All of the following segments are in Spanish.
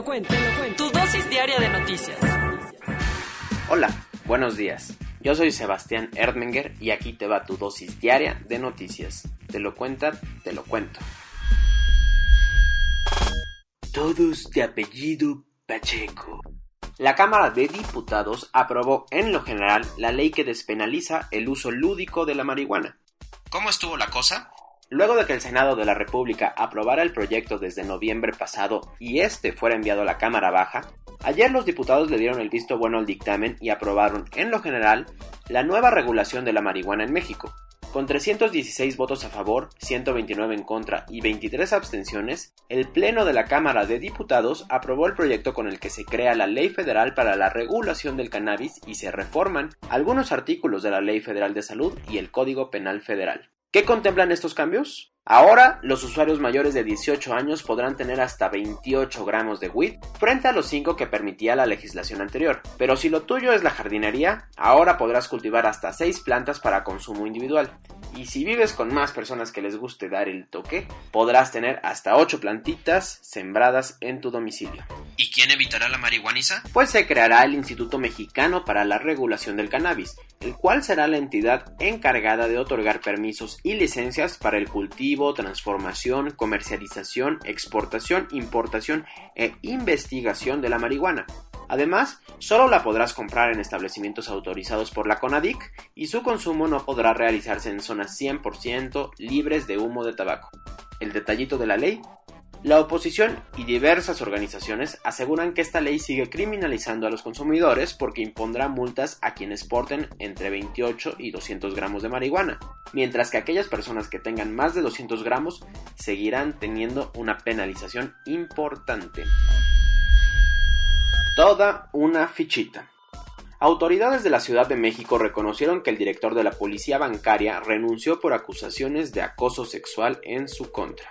lo cuento, te lo cuento. Tu dosis diaria de noticias. Hola, buenos días. Yo soy Sebastián Erdmenger y aquí te va tu dosis diaria de noticias. Te lo cuenta, te lo cuento. Todos de apellido Pacheco. La Cámara de Diputados aprobó en lo general la ley que despenaliza el uso lúdico de la marihuana. ¿Cómo estuvo la cosa? Luego de que el Senado de la República aprobara el proyecto desde noviembre pasado y este fuera enviado a la Cámara Baja, ayer los diputados le dieron el visto bueno al dictamen y aprobaron, en lo general, la nueva regulación de la marihuana en México. Con 316 votos a favor, 129 en contra y 23 abstenciones, el Pleno de la Cámara de Diputados aprobó el proyecto con el que se crea la Ley Federal para la Regulación del Cannabis y se reforman algunos artículos de la Ley Federal de Salud y el Código Penal Federal. ¿Qué contemplan estos cambios? Ahora, los usuarios mayores de 18 años podrán tener hasta 28 gramos de weed frente a los 5 que permitía la legislación anterior. Pero si lo tuyo es la jardinería, ahora podrás cultivar hasta 6 plantas para consumo individual. Y si vives con más personas que les guste dar el toque, podrás tener hasta 8 plantitas sembradas en tu domicilio. ¿Y quién evitará la marihuaniza? Pues se creará el Instituto Mexicano para la Regulación del Cannabis, el cual será la entidad encargada de otorgar permisos y licencias para el cultivo, transformación, comercialización, exportación, importación e investigación de la marihuana. Además, solo la podrás comprar en establecimientos autorizados por la CONADIC y su consumo no podrá realizarse en zonas 100% libres de humo de tabaco. El detallito de la ley la oposición y diversas organizaciones aseguran que esta ley sigue criminalizando a los consumidores porque impondrá multas a quienes porten entre 28 y 200 gramos de marihuana, mientras que aquellas personas que tengan más de 200 gramos seguirán teniendo una penalización importante. Toda una fichita. Autoridades de la Ciudad de México reconocieron que el director de la policía bancaria renunció por acusaciones de acoso sexual en su contra.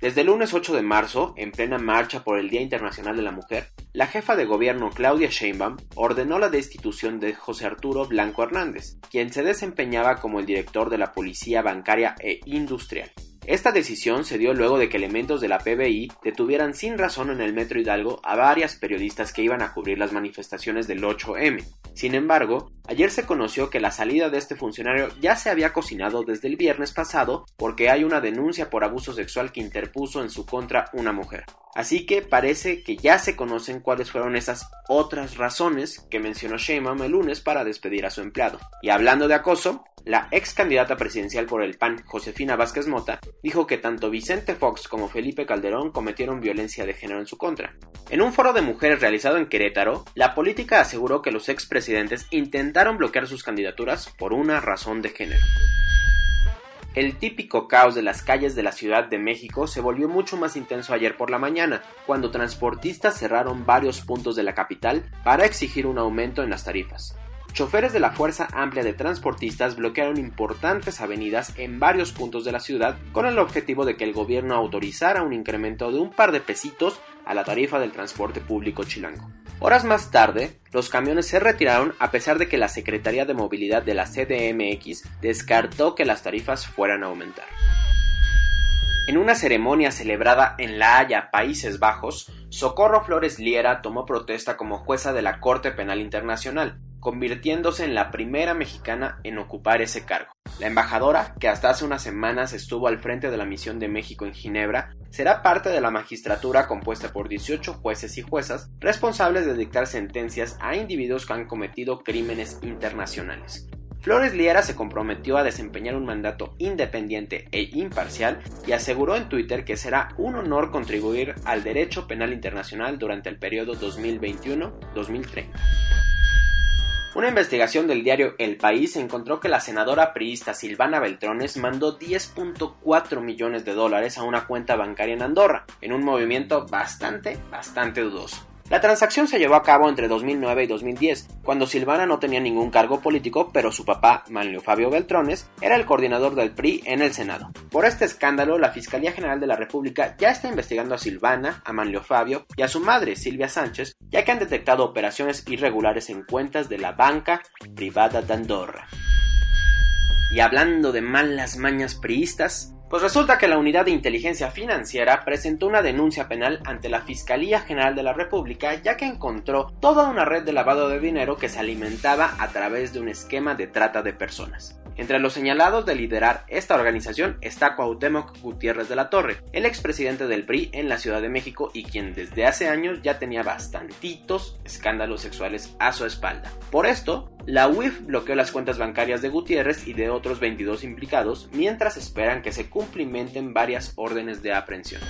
Desde el lunes 8 de marzo, en plena marcha por el Día Internacional de la Mujer, la jefa de gobierno Claudia Sheinbaum ordenó la destitución de José Arturo Blanco Hernández, quien se desempeñaba como el director de la Policía Bancaria e Industrial. Esta decisión se dio luego de que elementos de la PBI detuvieran sin razón en el Metro Hidalgo a varias periodistas que iban a cubrir las manifestaciones del 8M. Sin embargo, ayer se conoció que la salida de este funcionario ya se había cocinado desde el viernes pasado porque hay una denuncia por abuso sexual que interpuso en su contra una mujer. Así que parece que ya se conocen cuáles fueron esas otras razones que mencionó Sheinbaum el lunes para despedir a su empleado. Y hablando de acoso, la ex candidata presidencial por el PAN, Josefina Vázquez Mota, dijo que tanto Vicente Fox como Felipe Calderón cometieron violencia de género en su contra. En un foro de mujeres realizado en Querétaro, la política aseguró que los expresidentes intentaron bloquear sus candidaturas por una razón de género. El típico caos de las calles de la Ciudad de México se volvió mucho más intenso ayer por la mañana, cuando transportistas cerraron varios puntos de la capital para exigir un aumento en las tarifas. Choferes de la Fuerza Amplia de Transportistas bloquearon importantes avenidas en varios puntos de la ciudad con el objetivo de que el gobierno autorizara un incremento de un par de pesitos a la tarifa del transporte público chilango. Horas más tarde, los camiones se retiraron a pesar de que la Secretaría de Movilidad de la CDMX descartó que las tarifas fueran a aumentar. En una ceremonia celebrada en La Haya, Países Bajos, Socorro Flores Liera tomó protesta como jueza de la Corte Penal Internacional, convirtiéndose en la primera mexicana en ocupar ese cargo. La embajadora, que hasta hace unas semanas estuvo al frente de la misión de México en Ginebra, será parte de la magistratura compuesta por 18 jueces y juezas responsables de dictar sentencias a individuos que han cometido crímenes internacionales. Flores Liera se comprometió a desempeñar un mandato independiente e imparcial y aseguró en Twitter que será un honor contribuir al derecho penal internacional durante el periodo 2021-2030. Una investigación del diario El País encontró que la senadora priista Silvana Beltrones mandó 10.4 millones de dólares a una cuenta bancaria en Andorra, en un movimiento bastante, bastante dudoso. La transacción se llevó a cabo entre 2009 y 2010, cuando Silvana no tenía ningún cargo político, pero su papá, Manlio Fabio Beltrones, era el coordinador del PRI en el Senado. Por este escándalo, la Fiscalía General de la República ya está investigando a Silvana, a Manlio Fabio y a su madre, Silvia Sánchez, ya que han detectado operaciones irregulares en cuentas de la banca privada de Andorra. Y hablando de malas mañas priistas, pues resulta que la Unidad de Inteligencia Financiera presentó una denuncia penal ante la Fiscalía General de la República ya que encontró toda una red de lavado de dinero que se alimentaba a través de un esquema de trata de personas. Entre los señalados de liderar esta organización está Cuauhtémoc Gutiérrez de la Torre, el expresidente del PRI en la Ciudad de México y quien desde hace años ya tenía bastantitos escándalos sexuales a su espalda. Por esto, la UIF bloqueó las cuentas bancarias de Gutiérrez y de otros 22 implicados mientras esperan que se cumplimenten varias órdenes de aprehensión.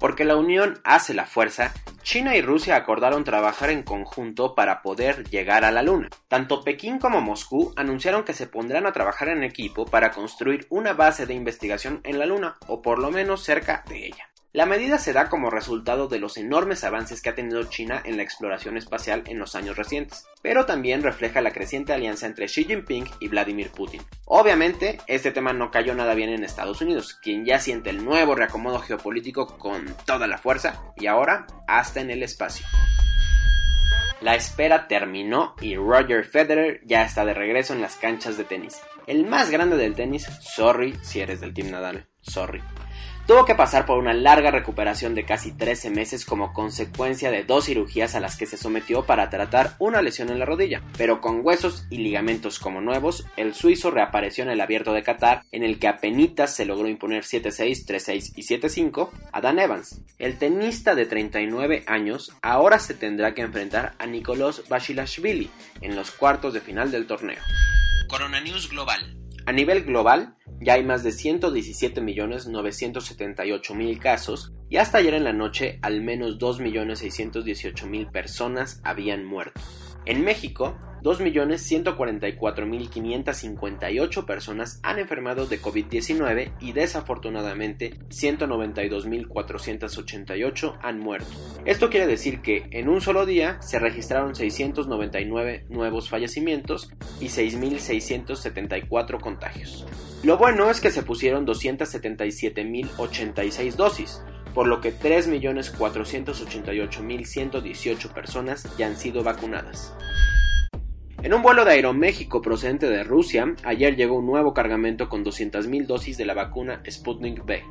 Porque la unión hace la fuerza, China y Rusia acordaron trabajar en conjunto para poder llegar a la Luna. Tanto Pekín como Moscú anunciaron que se pondrán a trabajar en equipo para construir una base de investigación en la Luna, o por lo menos cerca de ella. La medida se da como resultado de los enormes avances que ha tenido China en la exploración espacial en los años recientes, pero también refleja la creciente alianza entre Xi Jinping y Vladimir Putin. Obviamente, este tema no cayó nada bien en Estados Unidos, quien ya siente el nuevo reacomodo geopolítico con toda la fuerza y ahora hasta en el espacio. La espera terminó y Roger Federer ya está de regreso en las canchas de tenis. El más grande del tenis, sorry si eres del Team Nadal, sorry tuvo que pasar por una larga recuperación de casi 13 meses como consecuencia de dos cirugías a las que se sometió para tratar una lesión en la rodilla, pero con huesos y ligamentos como nuevos, el suizo reapareció en el abierto de Qatar, en el que apenas se logró imponer 7-6, 3-6 y 7-5 a Dan Evans. El tenista de 39 años ahora se tendrá que enfrentar a Nicolás Bashilashvili en los cuartos de final del torneo. Corona News Global. A nivel global, ya hay más de 117.978.000 casos y hasta ayer en la noche al menos 2.618.000 personas habían muerto. En México, 2.144.558 personas han enfermado de COVID-19 y desafortunadamente 192.488 han muerto. Esto quiere decir que en un solo día se registraron 699 nuevos fallecimientos y 6.674 contagios. Lo bueno es que se pusieron 277.086 dosis, por lo que 3.488.118 personas ya han sido vacunadas. En un vuelo de Aeroméxico procedente de Rusia, ayer llegó un nuevo cargamento con 200.000 dosis de la vacuna Sputnik V.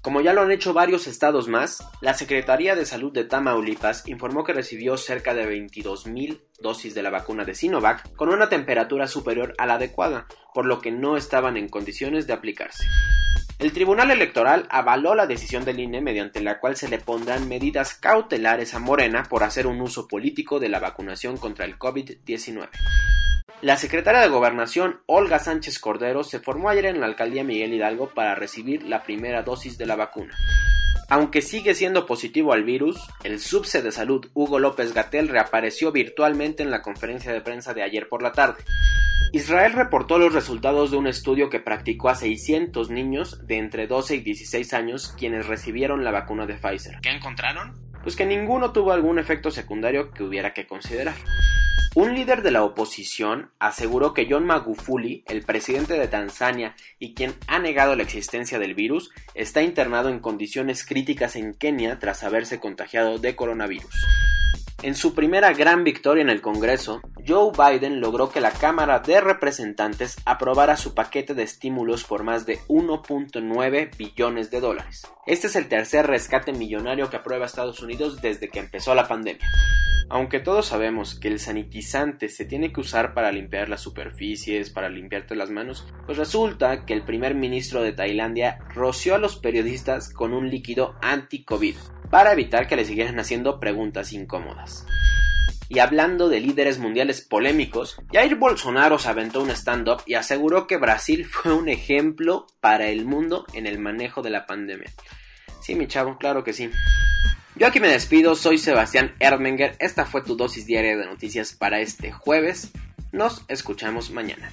Como ya lo han hecho varios estados más, la Secretaría de Salud de Tamaulipas informó que recibió cerca de 22.000 dosis de la vacuna de Sinovac con una temperatura superior a la adecuada, por lo que no estaban en condiciones de aplicarse. El Tribunal Electoral avaló la decisión del INE mediante la cual se le pondrán medidas cautelares a Morena por hacer un uso político de la vacunación contra el COVID-19. La secretaria de Gobernación, Olga Sánchez Cordero, se formó ayer en la alcaldía Miguel Hidalgo para recibir la primera dosis de la vacuna. Aunque sigue siendo positivo al virus, el subse de salud Hugo López Gatel reapareció virtualmente en la conferencia de prensa de ayer por la tarde. Israel reportó los resultados de un estudio que practicó a 600 niños de entre 12 y 16 años quienes recibieron la vacuna de Pfizer. ¿Qué encontraron? Pues que ninguno tuvo algún efecto secundario que hubiera que considerar. Un líder de la oposición aseguró que John Magufuli, el presidente de Tanzania y quien ha negado la existencia del virus, está internado en condiciones críticas en Kenia tras haberse contagiado de coronavirus. En su primera gran victoria en el Congreso, Joe Biden logró que la Cámara de Representantes aprobara su paquete de estímulos por más de 1.9 billones de dólares. Este es el tercer rescate millonario que aprueba Estados Unidos desde que empezó la pandemia. Aunque todos sabemos que el sanitizante se tiene que usar para limpiar las superficies, para limpiarte las manos, pues resulta que el primer ministro de Tailandia roció a los periodistas con un líquido anti-COVID para evitar que le siguieran haciendo preguntas incómodas. Y hablando de líderes mundiales polémicos, Jair Bolsonaro se aventó un stand-up y aseguró que Brasil fue un ejemplo para el mundo en el manejo de la pandemia. Sí, mi chavo, claro que sí. Yo aquí me despido, soy Sebastián Erdmenger, esta fue tu dosis diaria de noticias para este jueves, nos escuchamos mañana.